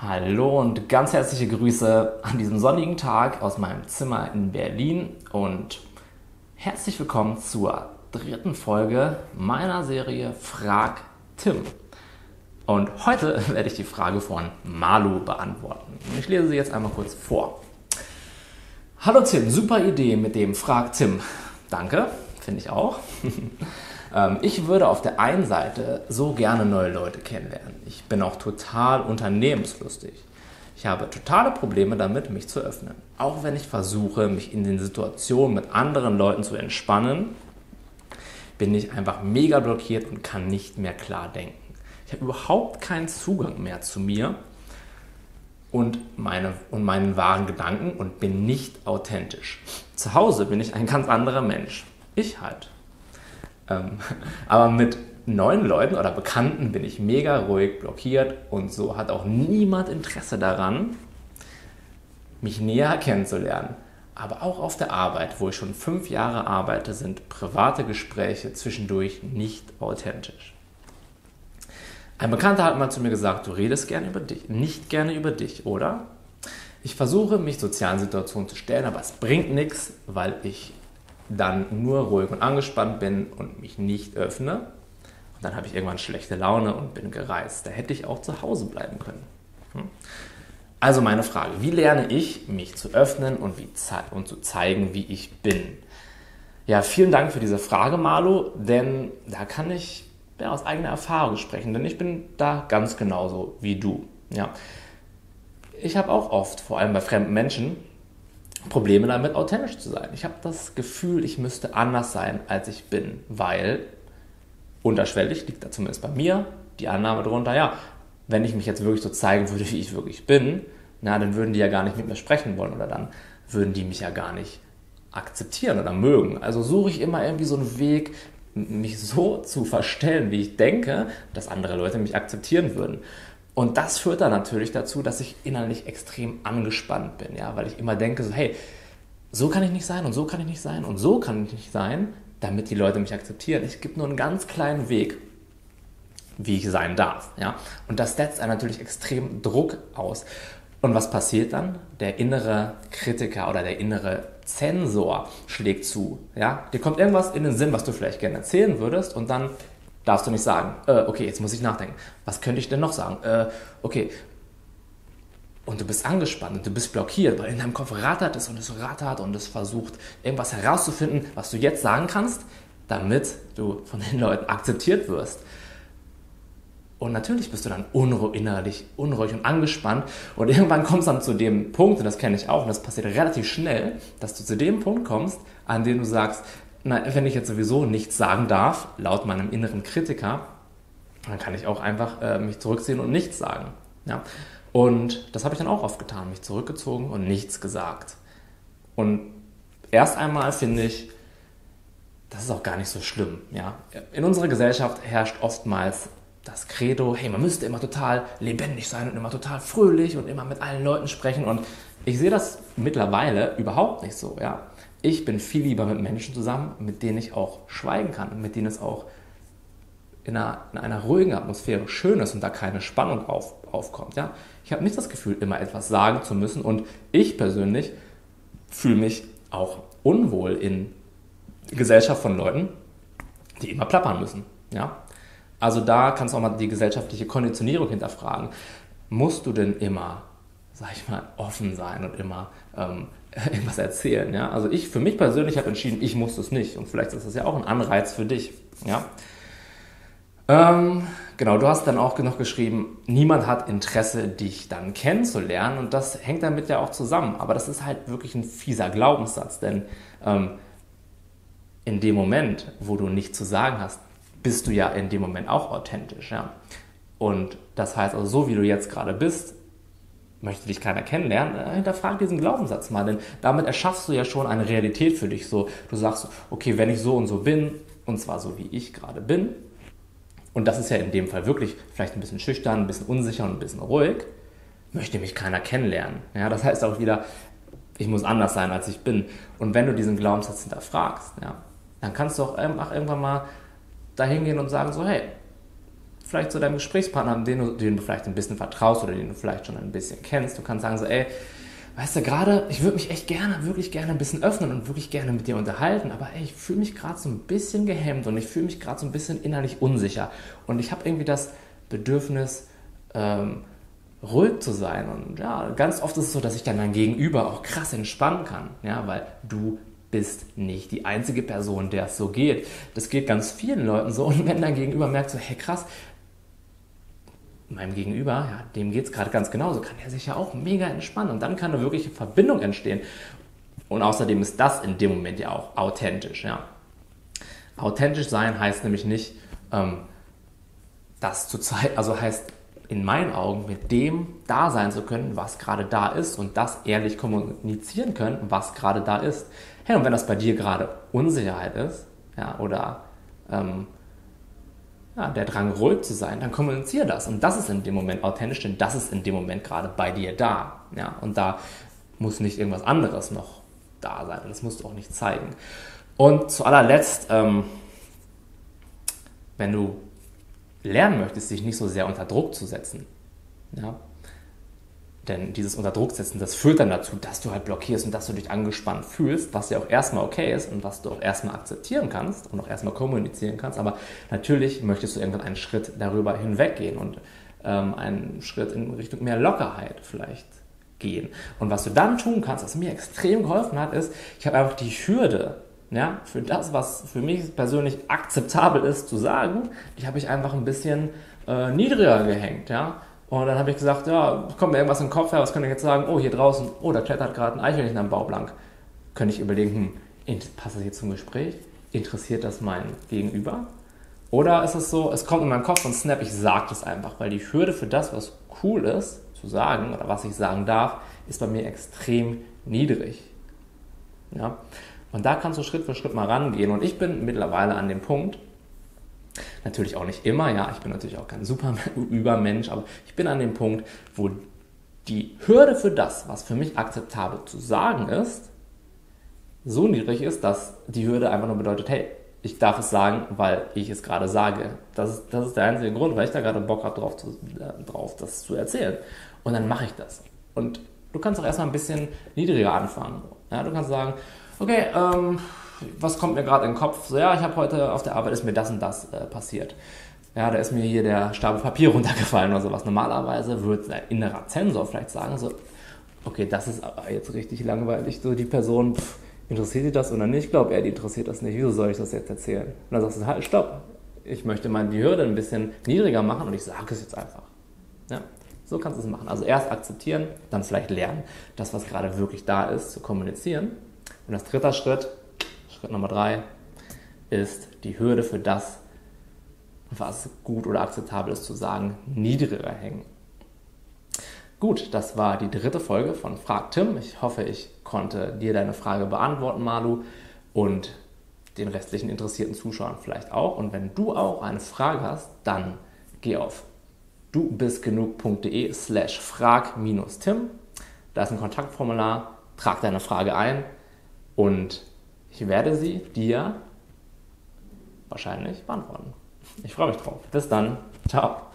Hallo und ganz herzliche Grüße an diesem sonnigen Tag aus meinem Zimmer in Berlin und herzlich willkommen zur dritten Folge meiner Serie Frag Tim. Und heute werde ich die Frage von Malu beantworten. Ich lese sie jetzt einmal kurz vor. Hallo Tim, super Idee mit dem Frag Tim. Danke, finde ich auch. Ähm, ich würde auf der einen Seite so gerne neue Leute kennenlernen. Ich bin auch total unternehmenslustig. Ich habe totale Probleme damit, mich zu öffnen. Auch wenn ich versuche, mich in den Situationen mit anderen Leuten zu entspannen, bin ich einfach mega blockiert und kann nicht mehr klar denken. Ich habe überhaupt keinen Zugang mehr zu mir und, meine, und meinen wahren Gedanken und bin nicht authentisch. Zu Hause bin ich ein ganz anderer Mensch. Ich halt. Ähm, aber mit neuen Leuten oder Bekannten bin ich mega ruhig, blockiert und so hat auch niemand Interesse daran, mich näher kennenzulernen. Aber auch auf der Arbeit, wo ich schon fünf Jahre arbeite, sind private Gespräche zwischendurch nicht authentisch. Ein Bekannter hat mal zu mir gesagt, du redest gerne über dich, nicht gerne über dich, oder? Ich versuche, mich sozialen Situationen zu stellen, aber es bringt nichts, weil ich dann nur ruhig und angespannt bin und mich nicht öffne. Und dann habe ich irgendwann schlechte Laune und bin gereist. Da hätte ich auch zu Hause bleiben können. Hm? Also meine Frage, wie lerne ich, mich zu öffnen und, wie und zu zeigen, wie ich bin? Ja, vielen Dank für diese Frage, Marlo, denn da kann ich ja, aus eigener Erfahrung sprechen, denn ich bin da ganz genauso wie du. Ja. Ich habe auch oft, vor allem bei fremden Menschen, Probleme damit, authentisch zu sein. Ich habe das Gefühl, ich müsste anders sein, als ich bin, weil unterschwellig liegt da zumindest bei mir die Annahme drunter, ja, wenn ich mich jetzt wirklich so zeigen würde, wie ich wirklich bin, na, dann würden die ja gar nicht mit mir sprechen wollen oder dann würden die mich ja gar nicht akzeptieren oder mögen. Also suche ich immer irgendwie so einen Weg, mich so zu verstellen, wie ich denke, dass andere Leute mich akzeptieren würden. Und das führt dann natürlich dazu, dass ich innerlich extrem angespannt bin, ja, weil ich immer denke, so, hey, so kann ich nicht sein und so kann ich nicht sein und so kann ich nicht sein, damit die Leute mich akzeptieren. Ich gebe nur einen ganz kleinen Weg, wie ich sein darf, ja. Und das setzt einen natürlich extrem Druck aus. Und was passiert dann? Der innere Kritiker oder der innere Zensor schlägt zu, ja. Dir kommt irgendwas in den Sinn, was du vielleicht gerne erzählen würdest und dann darfst du nicht sagen, äh, okay, jetzt muss ich nachdenken. Was könnte ich denn noch sagen? Äh, okay. Und du bist angespannt und du bist blockiert, weil in deinem Kopf rattert es und es rattert und es versucht, irgendwas herauszufinden, was du jetzt sagen kannst, damit du von den Leuten akzeptiert wirst. Und natürlich bist du dann unruhig, innerlich unruhig und angespannt. Und irgendwann kommst du dann zu dem Punkt, und das kenne ich auch, und das passiert relativ schnell, dass du zu dem Punkt kommst, an dem du sagst, na, wenn ich jetzt sowieso nichts sagen darf, laut meinem inneren Kritiker, dann kann ich auch einfach äh, mich zurückziehen und nichts sagen. Ja? Und das habe ich dann auch oft getan, mich zurückgezogen und nichts gesagt. Und erst einmal finde ich, das ist auch gar nicht so schlimm. Ja? In unserer Gesellschaft herrscht oftmals das Credo, hey, man müsste immer total lebendig sein und immer total fröhlich und immer mit allen Leuten sprechen. Und ich sehe das mittlerweile überhaupt nicht so. Ja? Ich bin viel lieber mit Menschen zusammen, mit denen ich auch schweigen kann, mit denen es auch in einer, in einer ruhigen Atmosphäre schön ist und da keine Spannung auf, aufkommt. Ja? Ich habe nicht das Gefühl, immer etwas sagen zu müssen und ich persönlich fühle mich auch unwohl in Gesellschaft von Leuten, die immer plappern müssen. Ja? Also da kannst du auch mal die gesellschaftliche Konditionierung hinterfragen. Musst du denn immer, sag ich mal, offen sein und immer ähm, irgendwas erzählen. Ja? Also ich für mich persönlich habe entschieden, ich muss das nicht. Und vielleicht ist das ja auch ein Anreiz für dich. Ja? Ähm, genau, du hast dann auch noch geschrieben, niemand hat Interesse, dich dann kennenzulernen. Und das hängt damit ja auch zusammen. Aber das ist halt wirklich ein fieser Glaubenssatz. Denn ähm, in dem Moment, wo du nichts zu sagen hast, bist du ja in dem Moment auch authentisch. Ja? Und das heißt also, so wie du jetzt gerade bist, möchte dich keiner kennenlernen, äh, hinterfrag diesen Glaubenssatz mal, denn damit erschaffst du ja schon eine Realität für dich. So, du sagst, okay, wenn ich so und so bin, und zwar so wie ich gerade bin, und das ist ja in dem Fall wirklich vielleicht ein bisschen schüchtern, ein bisschen unsicher und ein bisschen ruhig, möchte mich keiner kennenlernen. Ja, das heißt auch wieder, ich muss anders sein, als ich bin. Und wenn du diesen Glaubenssatz hinterfragst, ja, dann kannst du auch irgendwann mal dahin gehen und sagen so, hey, vielleicht zu deinem Gesprächspartner, den du, den du vielleicht ein bisschen vertraust oder den du vielleicht schon ein bisschen kennst. Du kannst sagen so, ey, weißt du, gerade, ich würde mich echt gerne, wirklich gerne ein bisschen öffnen und wirklich gerne mit dir unterhalten, aber ey, ich fühle mich gerade so ein bisschen gehemmt und ich fühle mich gerade so ein bisschen innerlich unsicher und ich habe irgendwie das Bedürfnis, ähm, ruhig zu sein und ja, ganz oft ist es so, dass ich dann mein Gegenüber auch krass entspannen kann, ja, weil du bist nicht die einzige Person, der es so geht. Das geht ganz vielen Leuten so und wenn dein Gegenüber merkt so, hey krass, meinem Gegenüber, ja, dem geht es gerade ganz genauso, kann er sich ja auch mega entspannen und dann kann eine wirkliche Verbindung entstehen. Und außerdem ist das in dem Moment ja auch authentisch. Ja. Authentisch sein heißt nämlich nicht, ähm, das zu zeigen, also heißt in meinen Augen mit dem da sein zu können, was gerade da ist und das ehrlich kommunizieren können, was gerade da ist. Hey, und wenn das bei dir gerade Unsicherheit ist, ja, oder ähm, ja, der Drang, ruhig zu sein, dann kommuniziere das. Und das ist in dem Moment authentisch, denn das ist in dem Moment gerade bei dir da. Ja, und da muss nicht irgendwas anderes noch da sein. Das musst du auch nicht zeigen. Und zu allerletzt, ähm, wenn du lernen möchtest, dich nicht so sehr unter Druck zu setzen, ja, denn dieses Unterdrucksetzen, das führt dann dazu, dass du halt blockierst und dass du dich angespannt fühlst, was ja auch erstmal okay ist und was du auch erstmal akzeptieren kannst und auch erstmal kommunizieren kannst. Aber natürlich möchtest du irgendwann einen Schritt darüber hinweggehen und ähm, einen Schritt in Richtung mehr Lockerheit vielleicht gehen. Und was du dann tun kannst, was mir extrem geholfen hat, ist, ich habe einfach die Hürde ja, für das, was für mich persönlich akzeptabel ist zu sagen, die habe ich einfach ein bisschen äh, niedriger gehängt. Ja? Und dann habe ich gesagt, ja, kommt mir irgendwas den Kopf her, was könnte ich jetzt sagen? Oh, hier draußen, oh, da klettert gerade ein Eichhörnchen am Baublank. Könnte ich überlegen, hm, passt das jetzt zum Gespräch? Interessiert das mein Gegenüber? Oder ist es so, es kommt in meinen Kopf und snap, ich sage das einfach, weil die Hürde für das, was cool ist, zu sagen oder was ich sagen darf, ist bei mir extrem niedrig. Ja? Und da kannst du Schritt für Schritt mal rangehen. Und ich bin mittlerweile an dem Punkt, Natürlich auch nicht immer, ja, ich bin natürlich auch kein super Übermensch, aber ich bin an dem Punkt, wo die Hürde für das, was für mich akzeptabel zu sagen ist, so niedrig ist, dass die Hürde einfach nur bedeutet, hey, ich darf es sagen, weil ich es gerade sage. Das ist, das ist der einzige Grund, weil ich da gerade Bock habe, drauf, zu, äh, drauf das zu erzählen. Und dann mache ich das. Und du kannst auch erstmal ein bisschen niedriger anfangen. Ja, du kannst sagen, okay, ähm, was kommt mir gerade in den Kopf? So, ja, ich habe heute auf der Arbeit ist mir das und das äh, passiert. Ja, da ist mir hier der Stapel Papier runtergefallen oder sowas. Normalerweise würde ein innerer Zensor vielleicht sagen, so, okay, das ist aber jetzt richtig langweilig. So die Person, pff, interessiert die das oder nicht? Ich glaube, er, die interessiert das nicht. Wieso soll ich das jetzt erzählen? Und dann sagst du, halt, stopp. Ich möchte mal die Hürde ein bisschen niedriger machen und ich sage es jetzt einfach. Ja, so kannst du es machen. Also erst akzeptieren, dann vielleicht lernen, das, was gerade wirklich da ist, zu kommunizieren. Und als dritter Schritt, Schritt Nummer drei ist die Hürde für das, was gut oder akzeptabel ist zu sagen, niedriger hängen. Gut, das war die dritte Folge von Frag Tim. Ich hoffe, ich konnte dir deine Frage beantworten, Malu, und den restlichen interessierten Zuschauern vielleicht auch. Und wenn du auch eine Frage hast, dann geh auf dubistgenug.de slash frag-tim. Da ist ein Kontaktformular, trag deine Frage ein und ich werde sie dir wahrscheinlich beantworten. Ich freue mich drauf. Bis dann. Ciao.